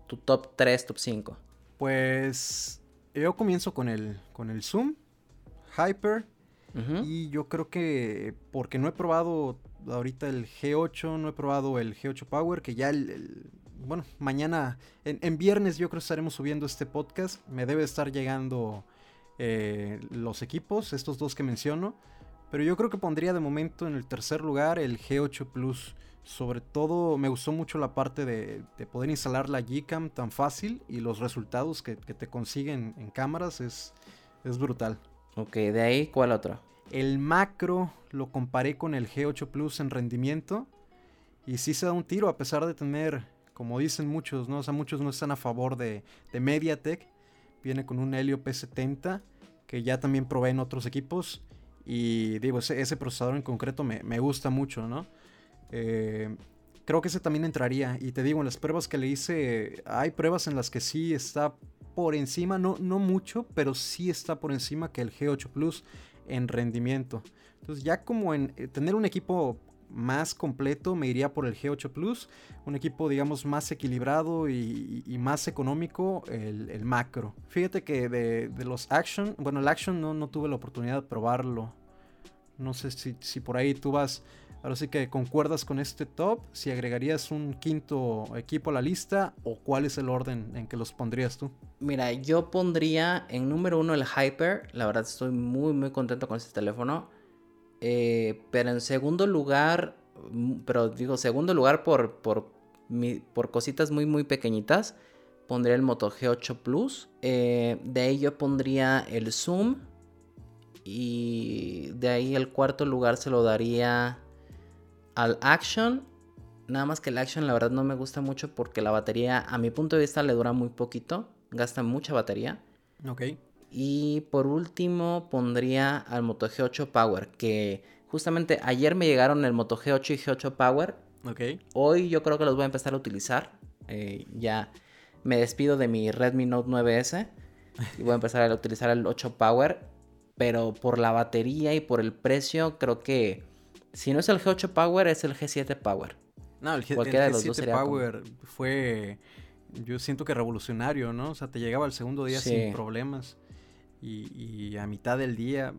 Tu top 3, top 5. Pues yo comienzo con el, con el Zoom, Hyper, y yo creo que porque no he probado ahorita el G8, no he probado el G8 Power, que ya el, bueno, mañana, en, viernes yo creo que estaremos subiendo este podcast, me debe estar llegando eh, los equipos, estos dos que menciono, pero yo creo que pondría de momento en el tercer lugar el G8 Plus. Sobre todo me gustó mucho la parte de, poder instalar la Gcam tan fácil y los resultados que, te consiguen en cámaras es, es brutal. Ok, de ahí, ¿cuál otro? El macro lo comparé con el G8 Plus en rendimiento. Y sí se da un tiro, a pesar de tener, como dicen muchos, ¿no? O sea, muchos no están a favor de, de MediaTek. Viene con un Helio P70, que ya también probé en otros equipos. Y digo, ese, procesador en concreto me, gusta mucho, ¿no? Eh, creo que ese también entraría. Y te digo, en las pruebas que le hice, hay pruebas en las que sí está por encima, no, no mucho, pero sí está por encima que el G8 Plus en rendimiento. Entonces ya como en eh, tener un equipo más completo me iría por el G8 Plus, un equipo digamos más equilibrado y, más económico, el, macro. Fíjate que de, los Action, bueno el Action no, no, tuve la oportunidad de probarlo. No sé si, si por ahí tú vas Ahora sí que concuerdas con este top, si agregarías un quinto equipo a la lista o cuál es el orden en que los pondrías tú. Mira, yo pondría en número uno el Hyper, la verdad estoy muy muy contento con este teléfono. Eh, pero en segundo lugar, mm, pero digo segundo lugar por, por, por cositas muy muy pequeñitas, pondría el Moto G8 Plus. Eh, de ahí yo pondría el Zoom. Y de ahí el cuarto lugar se lo daría al Action, nada más que el Action la verdad no me gusta mucho porque la batería a mi punto de vista le dura muy poquito, gasta mucha batería. Ok. Y por último pondría al Moto G8 Power, que justamente ayer me llegaron el Moto G8 y G8 Power. Ok. Hoy yo creo que los voy a empezar a utilizar. Eh, ya me despido de mi Redmi Note 9S y voy a empezar a utilizar el 8 Power. Pero por la batería y por el precio creo que si no es el G8 Power, es el G7 Power. No, el, G, 7 Power fue, yo siento que revolucionario, ¿no? O sea, te llegaba el segundo día sin problemas. Y, a mitad del día,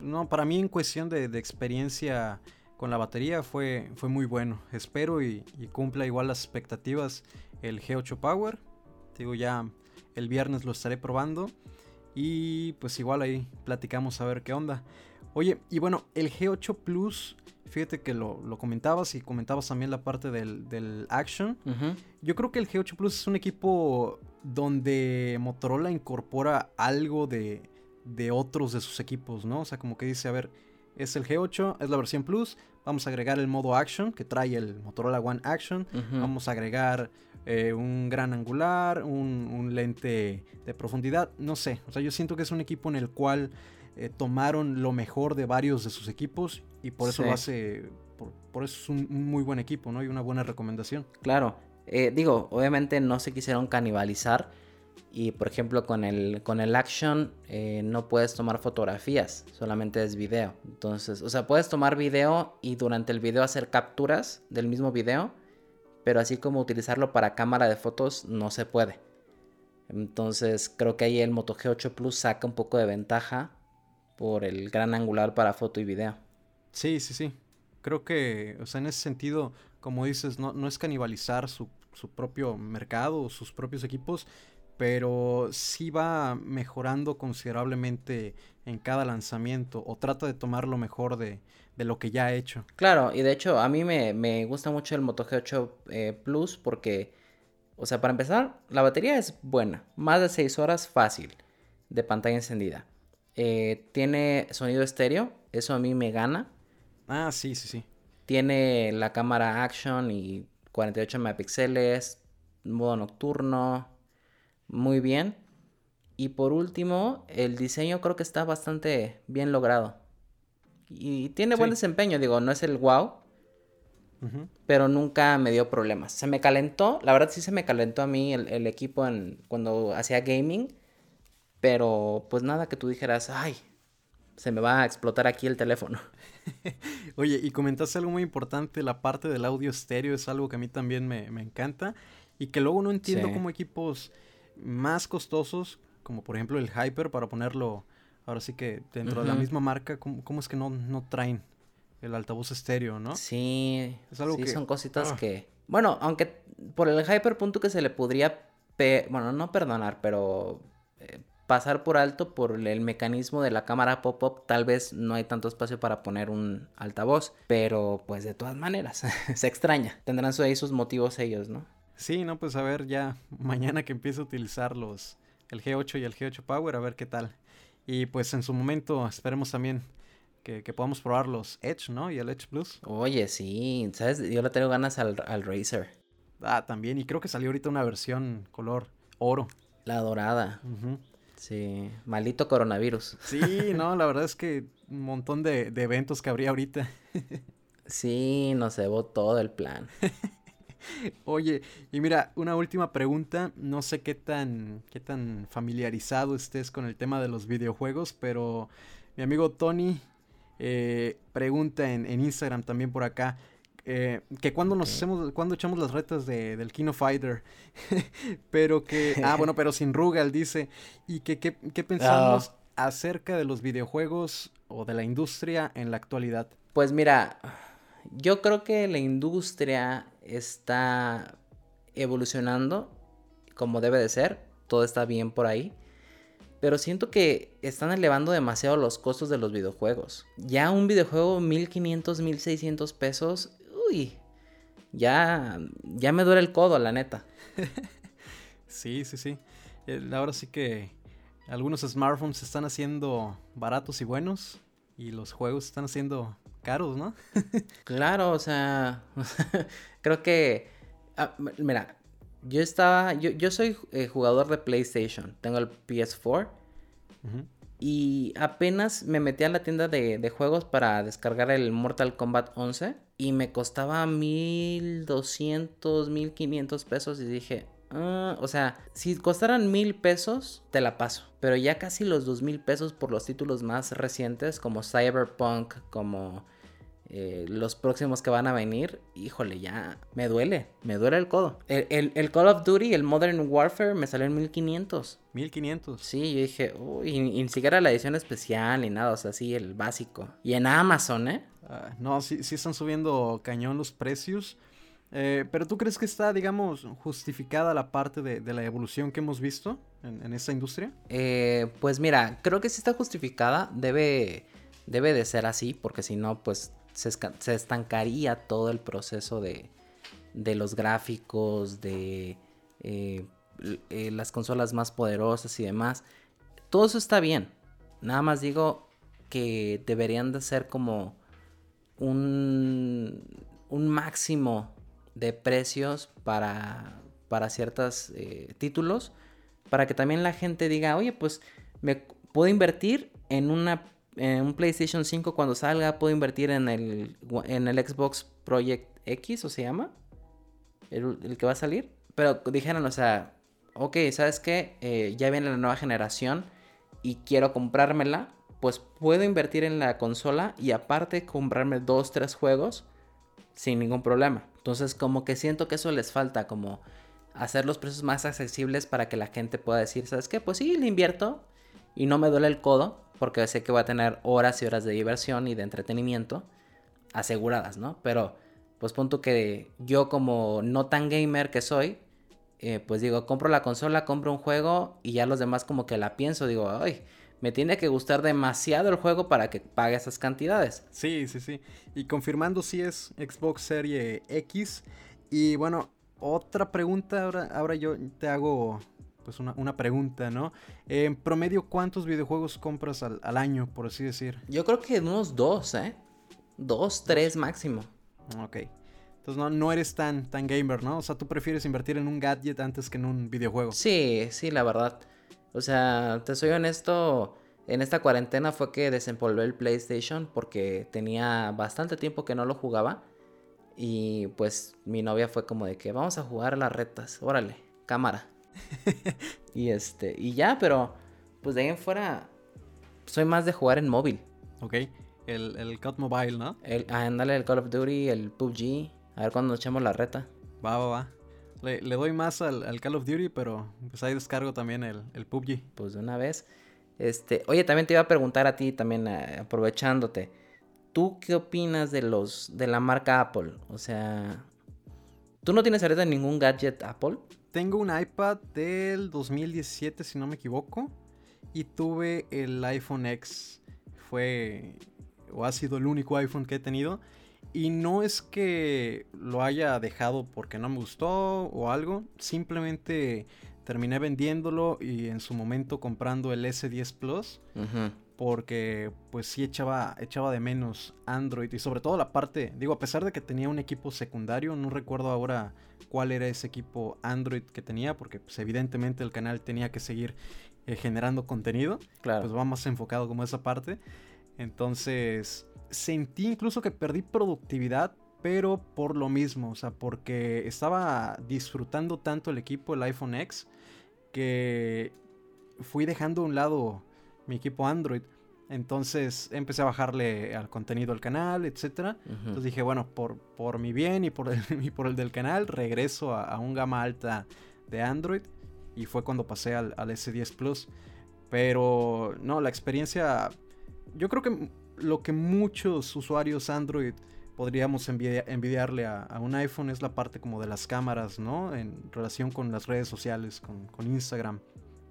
no, para mí en cuestión de, experiencia con la batería fue, fue muy bueno. Espero y, cumpla igual las expectativas el G8 Power. Digo, ya el viernes lo estaré probando. Y pues igual ahí platicamos a ver qué onda. Oye, y bueno, el G8 Plus, fíjate que lo, lo comentabas y comentabas también la parte del, del Action. Yo creo que el G8 Plus es un equipo donde Motorola incorpora algo de, de otros de sus equipos, ¿no? O sea, como que dice, a ver, es el G8, es la versión Plus, vamos a agregar el modo Action que trae el Motorola One Action, vamos a agregar eh, un gran angular, un, un lente de profundidad, no sé, o sea, yo siento que es un equipo en el cual eh, tomaron lo mejor de varios de sus equipos y por eso Sí. lo hace, por, por eso es un, un muy buen equipo, ¿no? Y una buena recomendación. Claro. Eh, digo, obviamente no se quisieron canibalizar. Y por ejemplo, con el, con el Action eh, no puedes tomar fotografías, solamente es video. Entonces, o sea, puedes tomar video y durante el video hacer capturas del mismo video, pero así como utilizarlo para cámara de fotos no se puede. Entonces, creo que ahí el Moto G8 Plus saca un poco de ventaja por el gran angular para foto y video. Sí, sí, sí. Creo que, o sea, en ese sentido, como dices, no, no es canibalizar su, su propio mercado, sus propios equipos, pero sí va mejorando considerablemente en cada lanzamiento o trata de tomar lo mejor de, de lo que ya ha hecho. Claro, y de hecho a mí me, me gusta mucho el Moto G8 eh, Plus porque, o sea, para empezar, la batería es buena, más de 6 horas fácil de pantalla encendida. Eh, tiene sonido estéreo, eso a mí me gana. Ah, sí, sí, sí. Tiene la cámara action y 48 megapíxeles, modo nocturno, muy bien. Y por último, el diseño creo que está bastante bien logrado. Y tiene buen desempeño, digo, no es el wow, pero nunca me dio problemas. Se me calentó, la verdad sí se me calentó a mí el, el equipo en, cuando hacía gaming, pero pues nada que tú dijeras, ay, se me va a explotar aquí el teléfono. <laughs> <laughs> Oye, y comentaste algo muy importante, la parte del audio estéreo es algo que a mí también me, me encanta y que luego no entiendo Sí. cómo equipos más costosos, como por ejemplo el Hyper, para ponerlo ahora sí que dentro de la misma marca, ¿cómo, cómo es que no, no traen el altavoz estéreo, no? Sí, Es algo sí, que- son cositas ah. que... Bueno, aunque por el hyperpunto que se le podría, pe- bueno, no perdonar, pero eh, pasar por alto por el- mecanismo de la cámara pop-up, tal vez no hay tanto espacio para poner un altavoz, pero pues de todas maneras, <laughs> se extraña. Tendrán ahí sus motivos ellos, ¿no? Sí, no, pues a ver ya <laughs> mañana que empiece a utilizar los el G8 y el G8 Power, a ver qué tal. Y pues en su momento esperemos también que, que podamos probar los Edge, ¿no? Y el Edge Plus. Oye, sí, ¿sabes? Yo le tengo ganas al, al Razer, Ah, también. Y creo que salió ahorita una versión color oro. la dorada. Ujú. Sí, maldito coronavirus. Sí, no, la verdad es que un montón de, de eventos que habría ahorita. <laughs> Sí, nos cebó todo el plan. <laughs> Oye, y mira, una última pregunta. No sé qué tan, qué tan familiarizado estés con el tema de los videojuegos, pero mi amigo Tony eh, pregunta en, en Instagram también por acá. Eh, que cuando nos hacemos, cuando echamos las retas de, del Kino Fighter, <laughs> pero que, ah, bueno, pero sin Rugal dice, y que qué pensamos acerca de los videojuegos o de la industria en la actualidad. Pues mira, yo creo que la industria está evolucionando como debe de ser, todo está bien por ahí, pero siento que están elevando demasiado los costos de los videojuegos. Ya un videojuego 1500, 1600 pesos, uy, ya ya me duele el codo, la neta. Sí, sí, sí. Ahora sí que algunos smartphones se están haciendo baratos y buenos y los juegos están haciendo caros, ¿no? <laughs> Claro, o sea, <laughs> creo que, ah, mira, yo estaba, yo, yo soy eh, jugador de PlayStation, tengo el PS4 Ujú. y apenas me metí a la tienda de, de juegos para descargar el Mortal Kombat 11 y me costaba 1200, 1500 pesos y dije, "Ah", o sea, si costaran mil pesos, te la paso, pero ya casi los dos mil pesos por los títulos más recientes como Cyberpunk, como eh, los próximos que van a venir, híjole, ya me duele, me duele el codo. El, el- el Call of Duty, el Modern Warfare, me salió en 1500. 1500. Sí, yo dije, uy, y, y ni siquiera la edición especial ni nada, o sea, sí, el básico. Y en Amazon, ¿eh? Ah, no, sí, sí están subiendo cañón los precios. Eh, pero tú crees que está, digamos, justificada la parte de, de la evolución que hemos visto en, en esta industria? Eh, pues mira, creo que sí está justificada, debe, Debe de ser así, porque si no, pues se, estancaría todo el proceso de, de los gráficos, de eh, eh, las consolas más poderosas y demás. Todo eso está bien. Nada más digo que deberían de ser como un, un máximo de precios para, para ciertos eh, títulos. Para que también la gente diga, oye, pues me puedo invertir en una en un PlayStation 5 cuando salga, puedo invertir en el, en el Xbox Project X, o se llama, el, el que va a salir. Pero dijeron, o sea, ok, ¿sabes qué? Eh, ya viene la nueva generación y quiero comprármela, pues puedo invertir en la consola y aparte comprarme dos, tres juegos sin ningún problema. Entonces como que siento que eso les falta, como hacer los precios más accesibles para que la gente pueda decir, ¿sabes qué? Pues sí, le invierto y no me duele el codo porque sé que voy a tener horas y horas de diversión y de entretenimiento aseguradas, ¿no? Pero pues punto que yo como no tan gamer que soy, eh, pues digo, compro la consola, compro un juego y ya los demás como que la pienso, digo, ay, me tiene que gustar demasiado el juego para que pague esas cantidades. Sí, sí, sí. Y confirmando si es Xbox Serie X. Y bueno, otra pregunta, ahora, ahora yo te hago pues una, pregunta, ¿no? En promedio, ¿cuántos videojuegos compras al, al, año, por así decir? Yo creo que unos dos, ¿eh? Dos, tres máximo. Ok. Entonces no, no eres tan, tan gamer, ¿no? O sea, tú prefieres invertir en un gadget antes que en un videojuego. Sí, sí, la verdad. O sea, te soy honesto, en esta cuarentena fue que desempolvé el PlayStation porque tenía bastante tiempo que no lo jugaba. Y pues mi novia fue como de que vamos a jugar a las retas, órale, cámara. <laughs> y este, y ya, pero pues de ahí en fuera soy más de jugar en móvil. Ok, el, el COD Mobile, ¿no? El, ándale, el Call of Duty, el PUBG. A ver cuando nos echamos la reta. Va, va, va. Le, doy más al, Call of Duty, pero pues ahí descargo también el, el PUBG. Pues de una vez. Este, oye, también te iba a preguntar a ti, también eh, aprovechándote. ¿Tú qué opinas de los de la marca Apple? O sea, ¿tú no tienes ahorita ningún gadget Apple? Tengo un iPad del 2017, si no me equivoco, y tuve el iPhone X. Fue o ha sido el único iPhone que he tenido y no es que lo haya dejado porque no me gustó o algo, simplemente terminé vendiéndolo y en su momento comprando el S10 Plus. Porque pues sí echaba, echaba de menos Android y sobre todo la parte, digo, a pesar de que tenía un equipo secundario, no recuerdo ahora cuál era ese equipo Android que tenía, porque pues evidentemente el canal tenía que seguir eh, generando contenido. Claro. Pues va más enfocado como esa parte. Entonces, sentí incluso que perdí productividad, pero por lo mismo, o sea, porque estaba disfrutando tanto el equipo, el iPhone X, que fui dejando a un lado mi equipo Android. Entonces empecé a bajarle al contenido al canal, etc. Entonces dije, bueno, por, por mi bien y por el, <laughs> por el del canal, regreso a, un gama alta de Android. Y fue cuando pasé al, al S10 Plus. Pero no, la experiencia, yo creo que lo que muchos usuarios Android podríamos envidiarle a, un iPhone es la parte como de las cámaras, ¿no? En relación con las redes sociales, con, Instagram.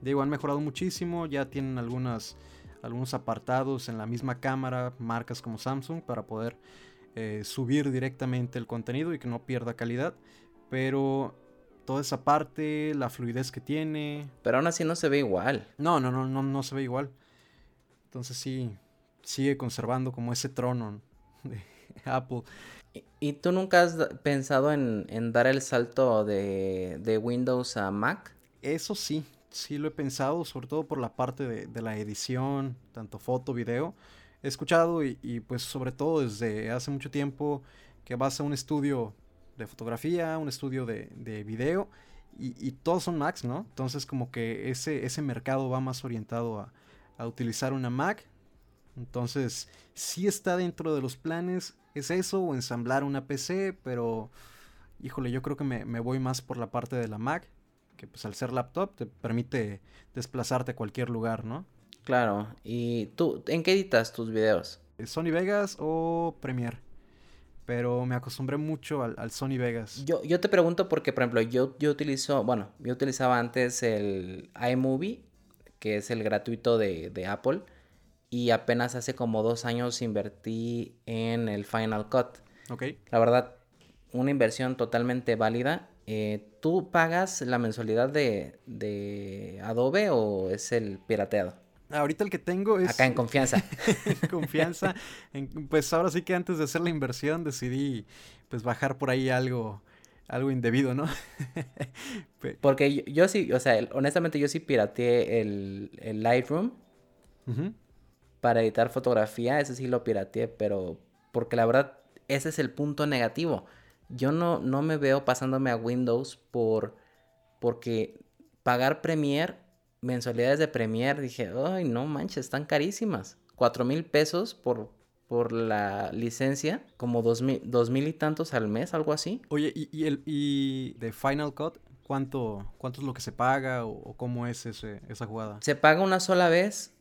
Digo, han mejorado muchísimo, ya tienen algunas, algunos apartados en la misma cámara, marcas como Samsung, para poder eh, subir directamente el contenido y que no pierda calidad. Pero toda esa parte, la fluidez que tiene. Pero aún así no se ve igual. No, no, no, no, no se ve igual. Entonces sí, sigue conservando como ese trono de <laughs> Apple. ¿Y, tú nunca has pensado en, dar el salto de, Windows a Mac? Eso sí, sí lo he pensado, sobre todo por la parte de, la edición, tanto foto, video. He escuchado y, pues sobre todo desde hace mucho tiempo que vas a un estudio de fotografía, un estudio de, video y, todos son Macs, ¿no? Entonces como que ese, ese mercado va más orientado a, a utilizar una Mac entonces, sí está dentro de los planes, es eso o ensamblar una PC, pero híjole, yo creo que me, voy más por la parte de la Mac, que pues al ser laptop te permite desplazarte a cualquier lugar, ¿no? Claro, ¿y tú en qué editas tus videos? Sony Vegas o Premiere. Pero me acostumbré mucho al, Sony Vegas. Yo, yo te pregunto porque, por ejemplo, yo, yo utilizo, bueno, yo utilizaba antes el iMovie, que es el gratuito de, de Apple y apenas hace como dos años invertí en el Final Cut. Ok. La verdad, una inversión totalmente válida. Eh, ¿Tú pagas la mensualidad de, de Adobe o es el pirateado? Ahorita el que tengo es... Acá en confianza. en <laughs> confianza. En- pues ahora sí que antes de hacer la inversión decidí pues bajar por ahí algo, algo indebido, ¿no? <laughs> Porque yo, yo sí, o sea, el- honestamente yo sí pirateé el, el Lightroom para editar fotografía, ese sí lo pirateé, pero porque la verdad ese es el punto negativo. Yo no, no me veo pasándome a Windows por porque pagar Premiere, mensualidades de Premiere, dije, ay no manches, están carísimas. Cuatro mil pesos por, por la licencia, como dos mil, dos mil y tantos al mes, algo así. Oye, ¿y, y el y de Final Cut cuánto, cuánto es lo que se paga o, o cómo es ese, esa jugada? Se paga una sola vez.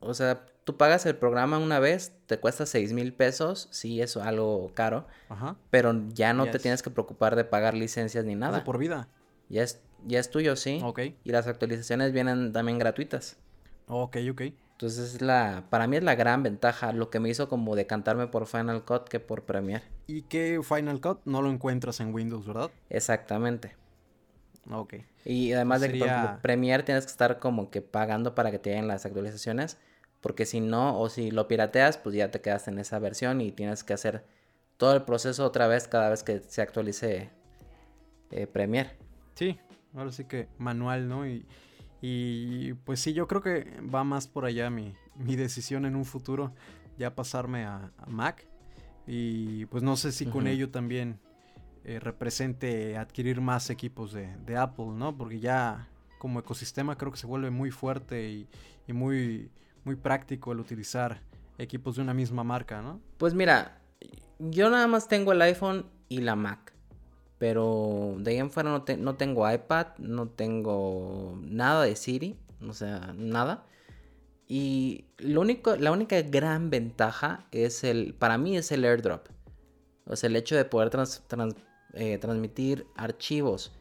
O sea, tú pagas el programa una vez, te cuesta seis mil pesos. Sí, es algo caro. Ajá. Pero ya no te tienes que preocupar de pagar licencias ni ¿Es nada. por vida? Ya es, ya es tuyo, sí. Ok. Y las actualizaciones vienen también gratuitas. Ok, ok. Entonces es la, para mí es la gran ventaja, lo que me hizo como decantarme por Final Cut que por Premiere. ¿Y qué Final Cut no lo encuentras en Windows, verdad? Exactamente. Ok. Y además de que, por ejemplo, Sería- Premiere tienes que estar como que pagando para que te lleguen las actualizaciones. Porque si no, o si lo pirateas, pues ya te quedas en esa versión y tienes que hacer todo el proceso otra vez cada vez que se actualice eh, Premiere. Sí, ahora sí que manual, ¿no? Y, y pues sí, yo creo que va más por allá mi, mi decisión en un futuro, ya pasarme a, a Mac. Y pues no sé si con ello también eh, represente adquirir más equipos de, de Apple, ¿no? Porque ya como ecosistema creo que se vuelve muy fuerte y, y muy, muy práctico el utilizar equipos de una misma marca, ¿no? Pues mira, yo nada más tengo el iPhone y la Mac. Pero de ahí en fuera no, no tengo iPad, no tengo nada de Siri, o sea, nada. Y lo único, la única gran ventaja es el, para mí es el airdrop. O sea, el hecho de poder eh, transmitir archivos,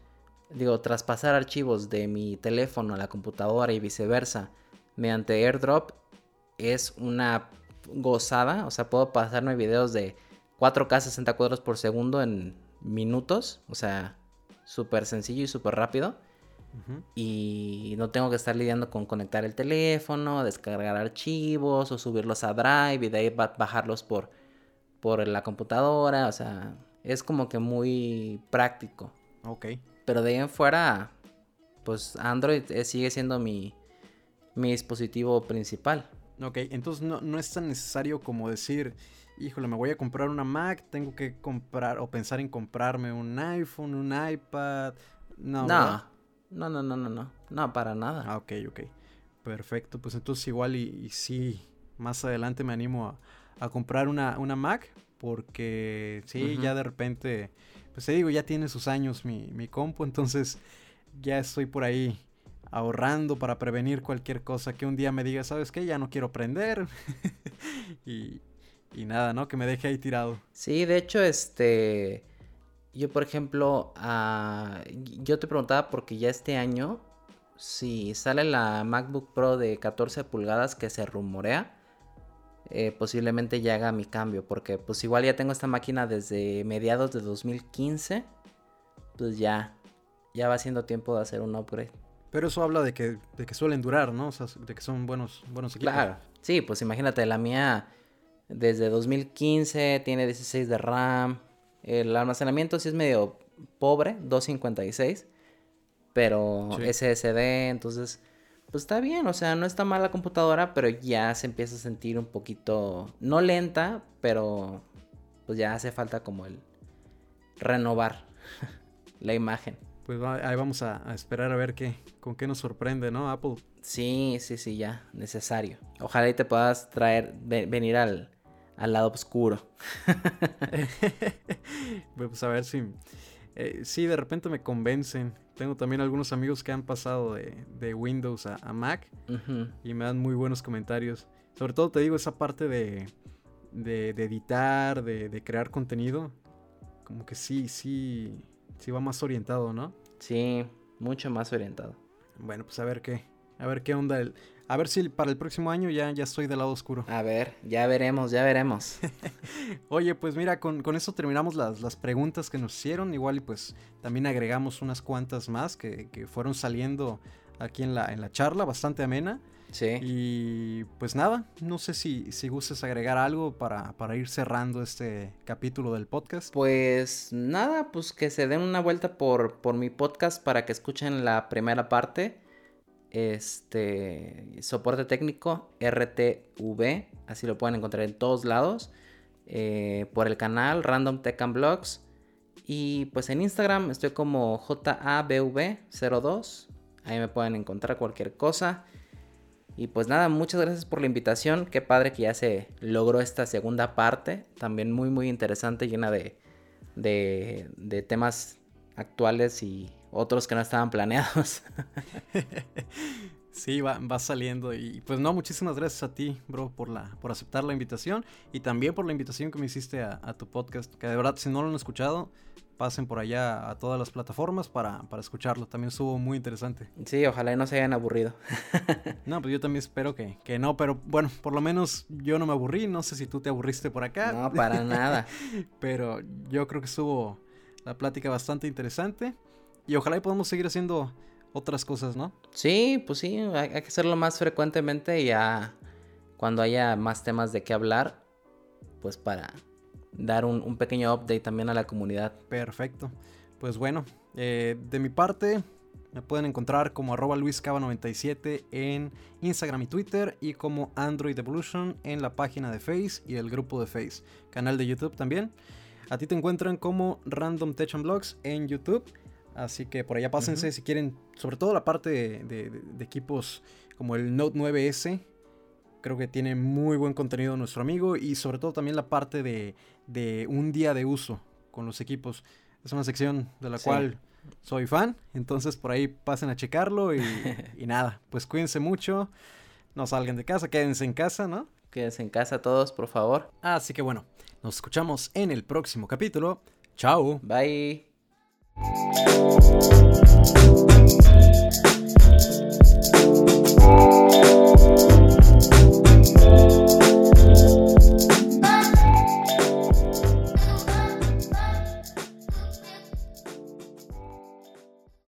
digo, traspasar archivos de mi teléfono a la computadora y viceversa mediante airdrop es una gozada. O sea, puedo pasarme videos de 4K 60 cuadros por segundo en minutos. O sea, súper sencillo y súper rápido. Y no tengo que estar lidiando con conectar el teléfono, descargar archivos o subirlos a Drive y de ahí ba- bajarlos por, por la computadora. O sea, es como que muy práctico. Ok. Pero de ahí en fuera, pues Android eh, sigue siendo mi, mi dispositivo principal. Ok, entonces no, no es tan necesario como decir, híjole, me voy a comprar una Mac, tengo que comprar o pensar en comprarme un iPhone, un iPad. No, No, ¿verdad? no, no, no, no, no, no, para nada. Ah, ok, ok. Perfecto, pues entonces igual y, y sí, más adelante me animo a, a comprar una, una Mac porque sí, ya de repente, pues te digo, ya tiene sus años mi, mi compu, entonces ya estoy por ahí ahorrando para prevenir cualquier cosa que un día me diga, ¿sabes qué? Ya no quiero prender. <laughs> y, y nada, ¿no? Que me deje ahí tirado. Sí, de hecho, este, yo por ejemplo, yo te preguntaba porque ya este año, si sale la MacBook Pro de 14 pulgadas que se rumorea, eh, posiblemente ya haga mi cambio, porque pues igual ya tengo esta máquina desde mediados de 2015, pues ya, ya va siendo tiempo de hacer un upgrade. Pero eso habla de que, de que suelen durar, ¿no? O sea, de que son buenos, buenos equipos. Claro, sí, pues imagínate, la mía desde 2015 tiene 16 de RAM. El almacenamiento sí es medio pobre, 256, pero Sí. SSD, entonces, pues está bien, o sea, no está mal la computadora, pero ya se empieza a sentir un poquito, no lenta, pero pues ya hace falta como el renovar <laughs> la imagen. Pues va- ahí vamos a, a esperar a ver qué, con qué nos sorprende, ¿no? Apple. Sí, sí, sí, ya, necesario. Ojalá y te puedas traer, ve- venir al, al lado oscuro. <laughs> <laughs> pues a ver si... eh, sí, de repente me convencen. Tengo también algunos amigos que han pasado de, de Windows a, a Mac y me dan muy buenos comentarios. Sobre todo te digo esa parte de, de, de editar, de crear contenido. Como que sí, sí, sí va más orientado, ¿no? Sí, mucho más orientado. Bueno, pues a ver qué, A ver qué onda. El, a ver si para el próximo año ya, ya estoy del lado oscuro. A ver, ya veremos, ya veremos. <laughs> Oye, pues mira, con, eso terminamos las, las, preguntas que nos hicieron. Igual y pues también agregamos unas cuantas más que, que fueron saliendo aquí en la, en la charla, bastante amena. Sí. Y pues nada, no sé si, si gustes agregar algo para, para, ir cerrando este capítulo del podcast. Pues nada, pues que se den una vuelta por, por mi podcast para que escuchen la primera parte. Este soporte técnico RTV, así lo pueden encontrar en todos lados. Eh, por el canal Random Tech and Blogs. Y pues en Instagram estoy como JABV02. Ahí me pueden encontrar cualquier cosa. Y pues nada, muchas gracias por la invitación. Qué padre que ya se logró esta segunda parte. También muy, muy interesante, llena de, de, temas actuales y otros que no estaban planeados. <laughs> Sí, va, va, saliendo. Y pues no, muchísimas gracias a ti, bro, por, la, por aceptar la invitación. Y también por la invitación que me hiciste a, a tu podcast. Que de verdad, si no lo han escuchado, pasen por allá a todas las plataformas para, escucharlo. También estuvo muy interesante. Sí, ojalá no se hayan aburrido. <laughs> no, pues yo también espero que, que, no, pero bueno, por lo menos yo no me aburrí. No sé si tú te aburriste por acá. No, para nada. <laughs> pero yo creo que estuvo la plática bastante interesante. Y ojalá y podamos seguir haciendo otras cosas, ¿no? Sí, pues sí, hay, que hacerlo más frecuentemente y ya cuando haya más temas de qué hablar, pues para dar un, pequeño update también a la comunidad. Perfecto. Pues bueno, eh, de mi parte me pueden encontrar como arroba luiscava97 en Instagram y Twitter y como Android Evolution en la página de Face y el grupo de Face. Canal de YouTube también. A ti te encuentran como Random Tech and Blogs en YouTube. Así que por allá pásense si quieren, sobre todo la parte de, de equipos como el Note 9S Creo que tiene muy buen contenido nuestro amigo y sobre todo también la parte de, un día de uso con los equipos. Es una sección de la cual soy fan, entonces por ahí pasen a checarlo y, <laughs> y, nada, pues cuídense mucho, no salgan de casa, quédense en casa, ¿no? Quédense en casa todos, por favor. Así que bueno, nos escuchamos en el próximo capítulo. Chao. Bye. Thank you.